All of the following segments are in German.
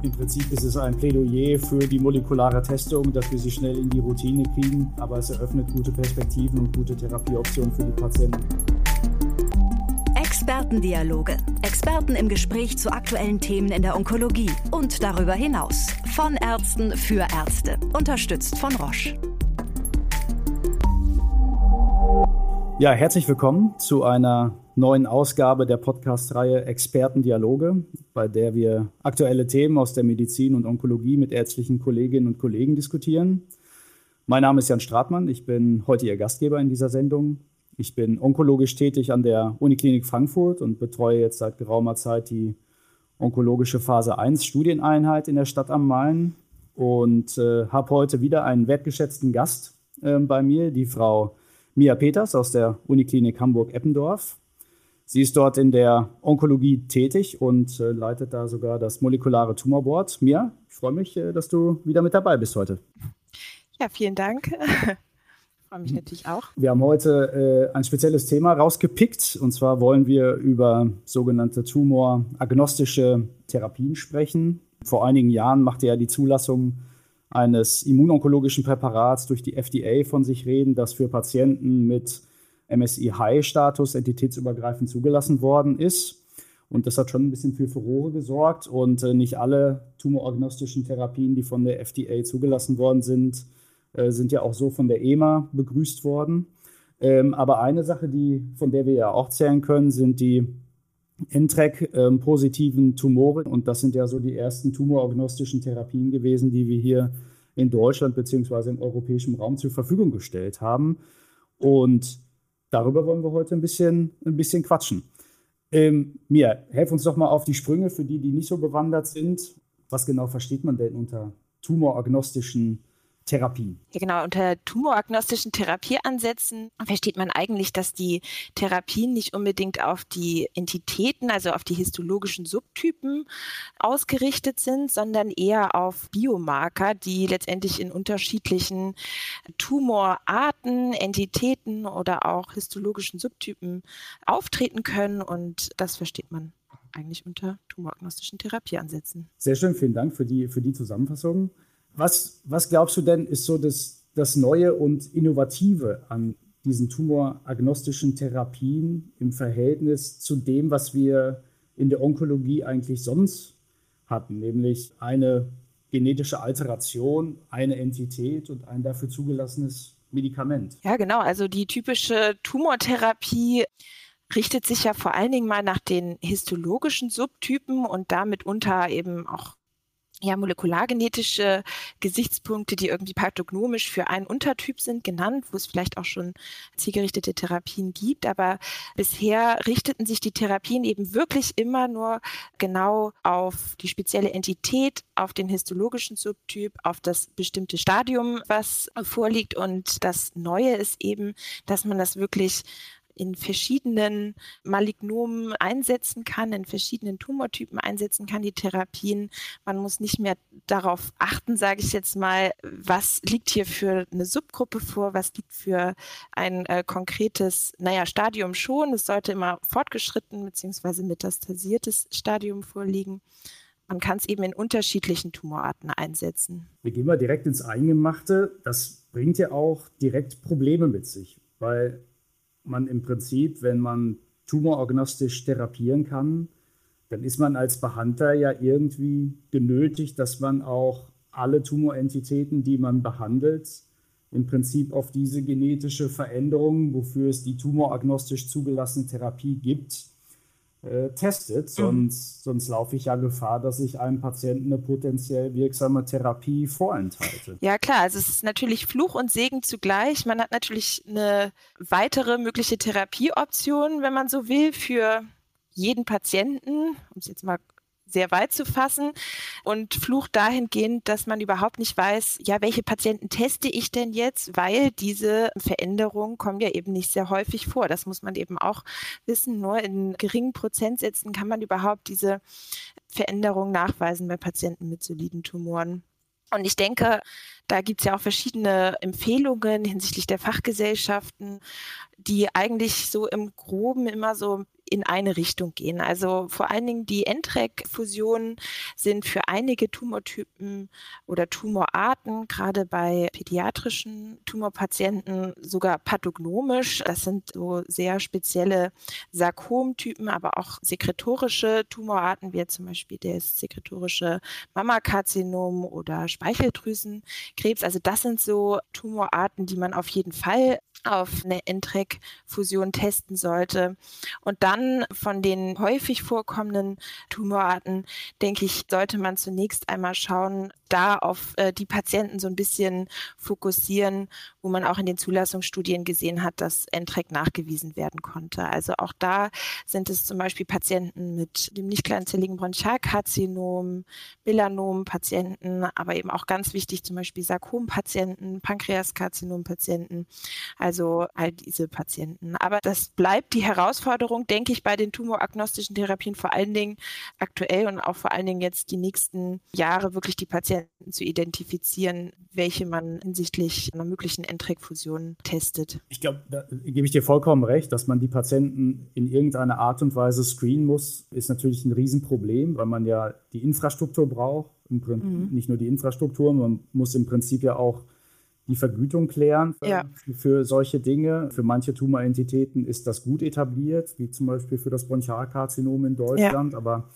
Im Prinzip ist es ein Plädoyer für die molekulare Testung, dass wir sie schnell in die Routine kriegen, aber es eröffnet gute Perspektiven und gute Therapieoptionen für die Patienten. Expertendialoge. Experten im Gespräch zu aktuellen Themen in der Onkologie und darüber hinaus. Von Ärzten für Ärzte. Unterstützt von Roche. Ja, herzlich willkommen zu einer neuen Ausgabe der Podcast-Reihe Expertendialoge, bei der wir aktuelle Themen aus der Medizin und Onkologie mit ärztlichen Kolleginnen und Kollegen diskutieren. Mein Name ist Jan Stratmann, ich bin heute Ihr Gastgeber in dieser Sendung. Ich bin onkologisch tätig an der Uniklinik Frankfurt und betreue jetzt seit geraumer Zeit die onkologische Phase 1 Studieneinheit in der Stadt am Main und äh, habe heute wieder einen wertgeschätzten Gast äh, bei mir, die Frau Mia Peters aus der Uniklinik Hamburg-Eppendorf. Sie ist dort in der Onkologie tätig und äh, leitet da sogar das molekulare Tumorboard. Mia, ich freue mich, äh, dass du wieder mit dabei bist heute. Ja, vielen Dank. Ich freue mich natürlich auch. Wir haben heute äh, ein spezielles Thema rausgepickt. Und zwar wollen wir über sogenannte tumoragnostische Therapien sprechen. Vor einigen Jahren machte ja die Zulassung eines immunonkologischen Präparats durch die FDA von sich reden, das für Patienten mit MSI-High-Status entitätsübergreifend zugelassen worden ist. Und das hat schon ein bisschen für Furore gesorgt. Und äh, nicht alle tumororganostischen Therapien, die von der FDA zugelassen worden sind, äh, sind ja auch so von der EMA begrüßt worden. Ähm, aber eine Sache, die, von der wir ja auch zählen können, sind die NTREC-positiven ähm, Tumore. Und das sind ja so die ersten tumorognostischen Therapien gewesen, die wir hier in Deutschland bzw. im europäischen Raum zur Verfügung gestellt haben. Und darüber wollen wir heute ein bisschen, ein bisschen quatschen. Ähm, Mia, helf uns doch mal auf die Sprünge für die, die nicht so bewandert sind. Was genau versteht man denn unter tumoragnostischen Therapien. Ja, genau. Unter tumoragnostischen Therapieansätzen versteht man eigentlich, dass die Therapien nicht unbedingt auf die Entitäten, also auf die histologischen Subtypen ausgerichtet sind, sondern eher auf Biomarker, die letztendlich in unterschiedlichen Tumorarten, Entitäten oder auch histologischen Subtypen auftreten können. Und das versteht man eigentlich unter tumoragnostischen Therapieansätzen. Sehr schön, vielen Dank für die, für die Zusammenfassung. Was, was glaubst du denn, ist so das, das Neue und Innovative an diesen tumoragnostischen Therapien im Verhältnis zu dem, was wir in der Onkologie eigentlich sonst hatten, nämlich eine genetische Alteration, eine Entität und ein dafür zugelassenes Medikament. Ja, genau. Also die typische Tumortherapie richtet sich ja vor allen Dingen mal nach den histologischen Subtypen und damit unter eben auch ja, molekulargenetische Gesichtspunkte, die irgendwie pathognomisch für einen Untertyp sind, genannt, wo es vielleicht auch schon zielgerichtete Therapien gibt. Aber bisher richteten sich die Therapien eben wirklich immer nur genau auf die spezielle Entität, auf den histologischen Subtyp, auf das bestimmte Stadium, was vorliegt. Und das Neue ist eben, dass man das wirklich in verschiedenen Malignomen einsetzen kann, in verschiedenen Tumortypen einsetzen kann, die Therapien. Man muss nicht mehr darauf achten, sage ich jetzt mal, was liegt hier für eine Subgruppe vor, was liegt für ein äh, konkretes, naja, Stadium schon. Es sollte immer fortgeschritten bzw. metastasiertes Stadium vorliegen. Man kann es eben in unterschiedlichen Tumorarten einsetzen. Wir gehen mal direkt ins Eingemachte. Das bringt ja auch direkt Probleme mit sich, weil man im Prinzip, wenn man tumoragnostisch therapieren kann, dann ist man als Behandler ja irgendwie genötigt, dass man auch alle Tumorentitäten, die man behandelt, im Prinzip auf diese genetische Veränderung, wofür es die tumoragnostisch zugelassene Therapie gibt, äh, testet. Mhm. Sonst, sonst laufe ich ja Gefahr, dass ich einem Patienten eine potenziell wirksame Therapie vorenthalte. Ja, klar. Also es ist natürlich Fluch und Segen zugleich. Man hat natürlich eine weitere mögliche Therapieoption, wenn man so will, für jeden Patienten, um es jetzt mal sehr weit zu fassen und Fluch dahingehend, dass man überhaupt nicht weiß, ja, welche Patienten teste ich denn jetzt, weil diese Veränderungen kommen ja eben nicht sehr häufig vor. Das muss man eben auch wissen. Nur in geringen Prozentsätzen kann man überhaupt diese Veränderungen nachweisen bei Patienten mit soliden Tumoren. Und ich denke, Da gibt es ja auch verschiedene Empfehlungen hinsichtlich der Fachgesellschaften, die eigentlich so im Groben immer so in eine Richtung gehen. Also vor allen Dingen die NTREC-Fusionen sind für einige Tumortypen oder Tumorarten, gerade bei pädiatrischen Tumorpatienten, sogar pathognomisch. Das sind so sehr spezielle Sarkomtypen, aber auch sekretorische Tumorarten, wie zum Beispiel das sekretorische Mammakarzinom oder Speicheldrüsenkrebs. Also das sind so Tumorarten, die man auf jeden Fall auf eine NTREC-Fusion testen sollte. Und dann von den häufig vorkommenden Tumorarten, denke ich, sollte man zunächst einmal schauen, da auf äh, die Patienten so ein bisschen fokussieren, wo man auch in den Zulassungsstudien gesehen hat, dass NTREC nachgewiesen werden konnte. Also auch da sind es zum Beispiel Patienten mit dem nicht kleinzelligen Bronchialkarzinom, Melanom-Patienten, aber eben auch ganz wichtig zum Beispiel Sarkom-Patienten, Pankreaskarzinom-Patienten. Also also all diese Patienten. Aber das bleibt die Herausforderung, denke ich, bei den tumoragnostischen Therapien vor allen Dingen aktuell und auch vor allen Dingen jetzt die nächsten Jahre wirklich die Patienten zu identifizieren, welche man hinsichtlich einer möglichen Endträgfusion testet. Ich glaube, da gebe ich dir vollkommen recht, dass man die Patienten in irgendeiner Art und Weise screenen muss, ist natürlich ein Riesenproblem, weil man ja die Infrastruktur braucht. Mhm. Nicht nur die Infrastruktur, man muss im Prinzip ja auch die Vergütung klären für, ja. für, solche Dinge. Für manche Tumorentitäten ist das gut etabliert, wie zum Beispiel für das Bronchialkarzinom in Deutschland, ja. aber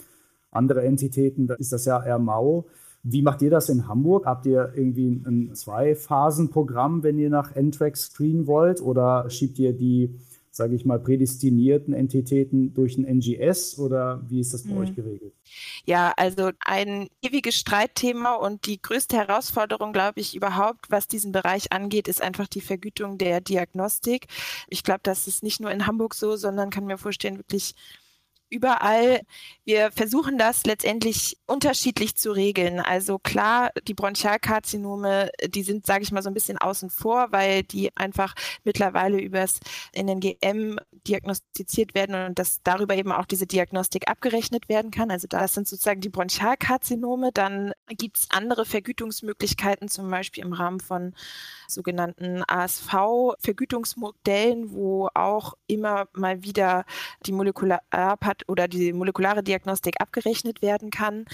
andere Entitäten, da ist das ja eher mau. Wie macht ihr das in Hamburg? Habt ihr irgendwie ein Zwei-Phasen-Programm, wenn ihr nach NTRAC screenen wollt? Oder schiebt ihr die sage ich mal, prädestinierten Entitäten durch ein NGS oder wie ist das bei mhm. euch geregelt? Ja, also ein ewiges Streitthema und die größte Herausforderung, glaube ich, überhaupt, was diesen Bereich angeht, ist einfach die Vergütung der Diagnostik. Ich glaube, das ist nicht nur in Hamburg so, sondern kann mir vorstellen, wirklich überall. Wir versuchen das letztendlich unterschiedlich zu regeln. Also klar, die Bronchialkarzinome, die sind, sage ich mal, so ein bisschen außen vor, weil die einfach mittlerweile übers NNGM diagnostiziert werden und dass darüber eben auch diese Diagnostik abgerechnet werden kann. Also das sind sozusagen die Bronchialkarzinome. Dann gibt es andere Vergütungsmöglichkeiten, zum Beispiel im Rahmen von sogenannten ASV-Vergütungsmodellen, wo auch immer mal wieder die Molekularpath oder die molekulare Diagnostik abgerechnet werden kann.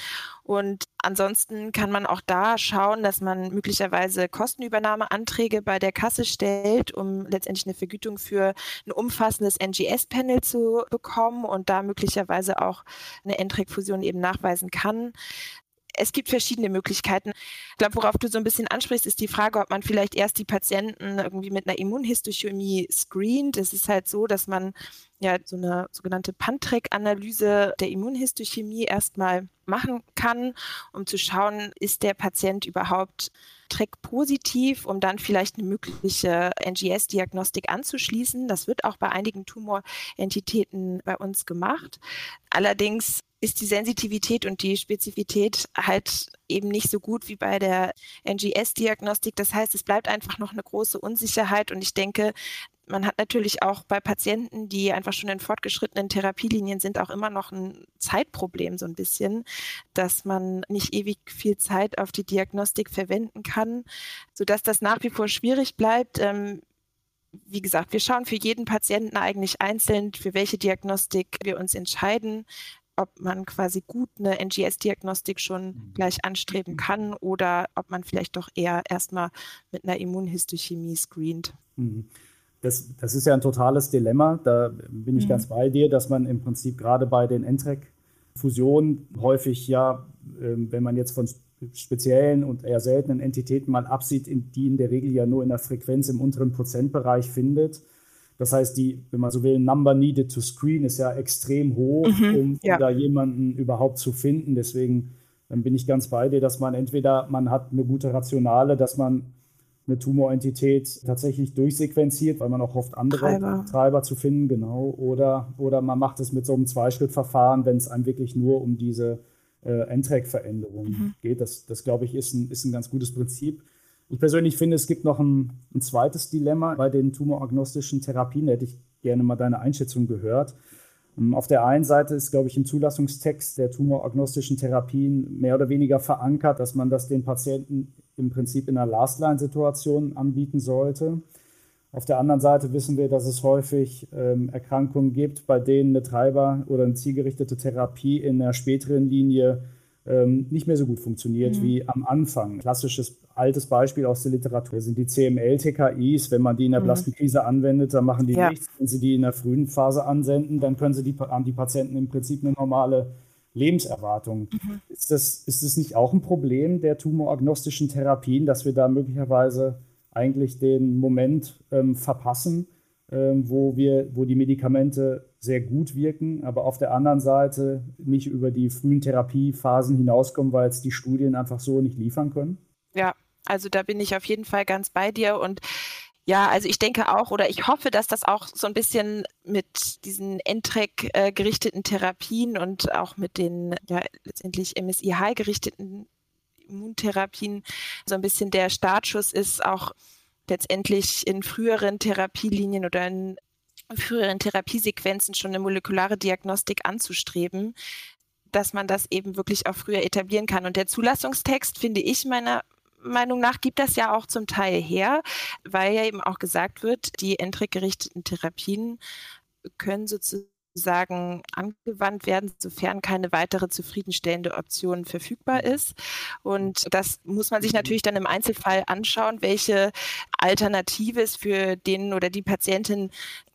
Und ansonsten kann man auch da schauen, dass man möglicherweise Kostenübernahmeanträge bei der Kasse stellt, um letztendlich eine Vergütung für ein umfassendes NGS-Panel zu bekommen und da möglicherweise auch eine Endrekfusion eben nachweisen kann es gibt verschiedene Möglichkeiten. Ich glaube, worauf du so ein bisschen ansprichst, ist die Frage, ob man vielleicht erst die Patienten irgendwie mit einer Immunhistochemie screent. Es ist halt so, dass man ja so eine sogenannte Pantrek-Analyse der Immunhistochemie erstmal machen kann, um zu schauen, ist der Patient überhaupt TREC positiv, um dann vielleicht eine mögliche NGS-Diagnostik anzuschließen. Das wird auch bei einigen Tumorentitäten bei uns gemacht. Allerdings ist die Sensitivität und die Spezifität halt eben nicht so gut wie bei der NGS-Diagnostik. Das heißt, es bleibt einfach noch eine große Unsicherheit und ich denke, man hat natürlich auch bei Patienten, die einfach schon in fortgeschrittenen Therapielinien sind, auch immer noch ein Zeitproblem so ein bisschen, dass man nicht ewig viel Zeit auf die Diagnostik verwenden kann, sodass das nach wie vor schwierig bleibt. Ähm, wie gesagt, wir schauen für jeden Patienten eigentlich einzeln, für welche Diagnostik wir uns entscheiden ob man quasi gut eine NGS-Diagnostik schon mhm. gleich anstreben kann oder ob man vielleicht doch eher erstmal mit einer Immunhistochemie screent. Mhm. Das, das ist ja ein totales Dilemma. Da bin ich mhm. ganz bei dir, dass man im Prinzip gerade bei den NTREC-Fusionen häufig ja, ähm, wenn man jetzt von speziellen und eher seltenen Entitäten mal absieht, die in der Regel ja nur in der Frequenz im unteren Prozentbereich findet, das heißt, die, wenn man so will, Number needed to screen ist ja extrem hoch, mhm, um, ja. da jemanden überhaupt zu finden. Deswegen dann bin ich ganz bei dir, dass man entweder man hat eine gute Rationale, dass man eine Tumorentität tatsächlich durchsequenziert, weil man auch hofft, andere Treiber, Treiber zu finden, genau. Oder, oder man macht es mit so einem Zweischrittverfahren, wenn es einem wirklich nur um diese äh, NTRAC-Veränderung mhm. geht. Das, das glaube ich, ist ein, ist ein ganz gutes Prinzip. Ich persönlich finde, es gibt noch ein, ein zweites Dilemma bei den tumoragnostischen Therapien. Da hätte ich gerne mal deine Einschätzung gehört. Ähm, auf der einen Seite ist, glaube ich, im Zulassungstext der tumoragnostischen Therapien mehr oder weniger verankert, dass man das den Patienten im Prinzip in einer Last-Line-Situation anbieten sollte. Auf der anderen Seite wissen wir, dass es häufig ähm, Erkrankungen gibt, bei denen eine Treiber- oder eine zielgerichtete Therapie in der späteren Linie ähm, nicht mehr so gut funktioniert mhm. wie am Anfang. Klassisches altes Beispiel aus der Literatur sind die CML-TKIs. Wenn man die in der mhm. Blastenkrise anwendet, dann machen die ja. nichts. Wenn Sie die in der frühen Phase ansenden, dann können Sie die, an die Patienten im Prinzip eine normale Lebenserwartung. Mhm. Ist, das, ist das nicht auch ein Problem der tumoragnostischen Therapien, dass wir da möglicherweise eigentlich den Moment ähm, verpassen, wo, wir, wo die Medikamente sehr gut wirken, aber auf der anderen Seite nicht über die frühen Therapiephasen hinauskommen, weil es die Studien einfach so nicht liefern können? Ja, also da bin ich auf jeden Fall ganz bei dir und ja, also ich denke auch oder ich hoffe, dass das auch so ein bisschen mit diesen NTREC äh, gerichteten Therapien und auch mit den ja letztendlich MSI-High gerichteten Immuntherapien so ein bisschen der Startschuss ist, auch letztendlich in früheren Therapielinien oder in früheren Therapiesequenzen schon eine molekulare Diagnostik anzustreben, dass man das eben wirklich auch früher etablieren kann. Und der Zulassungstext, finde ich meiner Meinung nach, gibt das ja auch zum Teil her, weil ja eben auch gesagt wird, die NTREC-gerichteten Therapien können sozusagen sagen, angewandt werden, sofern keine weitere zufriedenstellende Option verfügbar ist. Und das muss man sich natürlich dann im Einzelfall anschauen, welche Alternative es für den oder die Patientin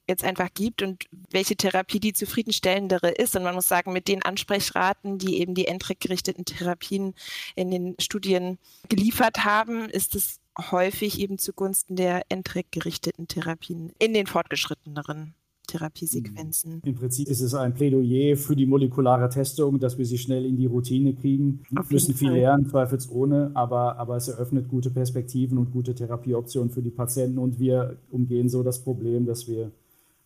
jetzt einfach gibt und welche Therapie die zufriedenstellendere ist. Und man muss sagen, mit den Ansprechraten, die eben die NTREC-gerichteten Therapien in den Studien geliefert haben, ist es häufig eben zugunsten der NTREC-gerichteten Therapien in den fortgeschritteneren Therapiesequenzen. Im Prinzip ist es ein Plädoyer für die molekulare Testung, dass wir sie schnell in die Routine kriegen. Wir müssen viel lernen, zweifelsohne, aber, aber es eröffnet gute Perspektiven und gute Therapieoptionen für die Patienten und wir umgehen so das Problem, dass wir,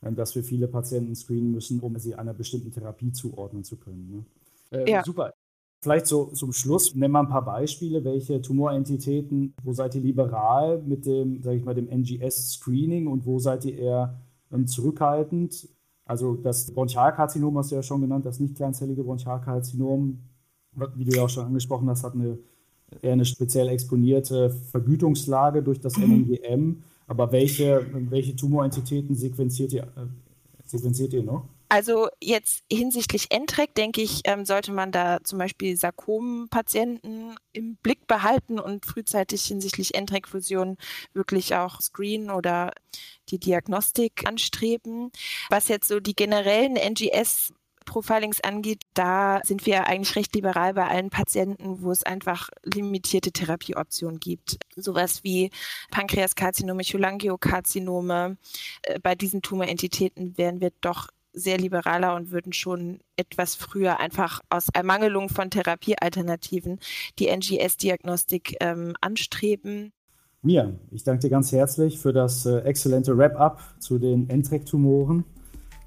äh, dass wir viele Patienten screenen müssen, um sie einer bestimmten Therapie zuordnen zu können. Ne? Äh, ja. Super. Vielleicht so zum Schluss, nennen wir ein paar Beispiele, welche Tumorentitäten, wo seid ihr liberal mit dem, sage ich mal, dem NGS-Screening und wo seid ihr eher zurückhaltend. Also das Bronchialkarzinom hast du ja schon genannt, das nicht kleinzellige Bronchialkarzinom, wie du ja auch schon angesprochen hast, hat eine eher eine speziell exponierte Vergütungslage durch das. Mhm. Aber welche, welche Tumorentitäten sequenziert ihr, äh, sequenziert ihr noch? Also jetzt hinsichtlich NTREC, denke ich, ähm, sollte man da zum Beispiel Sarkomenpatienten im Blick behalten und frühzeitig hinsichtlich NTREC-Fusion wirklich auch screenen oder die Diagnostik anstreben. Was jetzt so die generellen NGS Profilings angeht, da sind wir eigentlich recht liberal bei allen Patienten, wo es einfach limitierte Therapieoptionen gibt. Sowas wie Pankreaskarzinome, Cholangiokarzinome. Äh, bei diesen Tumorentitäten wären wir doch sehr liberaler und würden schon etwas früher einfach aus Ermangelung von Therapiealternativen die NGS-Diagnostik ähm, anstreben. Mia, ich danke dir ganz herzlich für das äh, exzellente Wrap-up zu den NTREC-Tumoren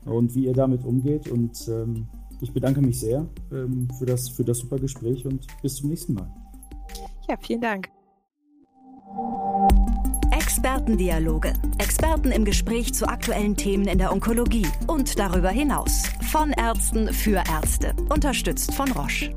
und wie ihr damit umgeht. Und ähm, ich bedanke mich sehr ähm, für, das, für das super Gespräch und bis zum nächsten Mal. Ja, vielen Dank. Expertendialoge. Experten im Gespräch zu aktuellen Themen in der Onkologie und darüber hinaus. Von Ärzten für Ärzte. Unterstützt von Roche.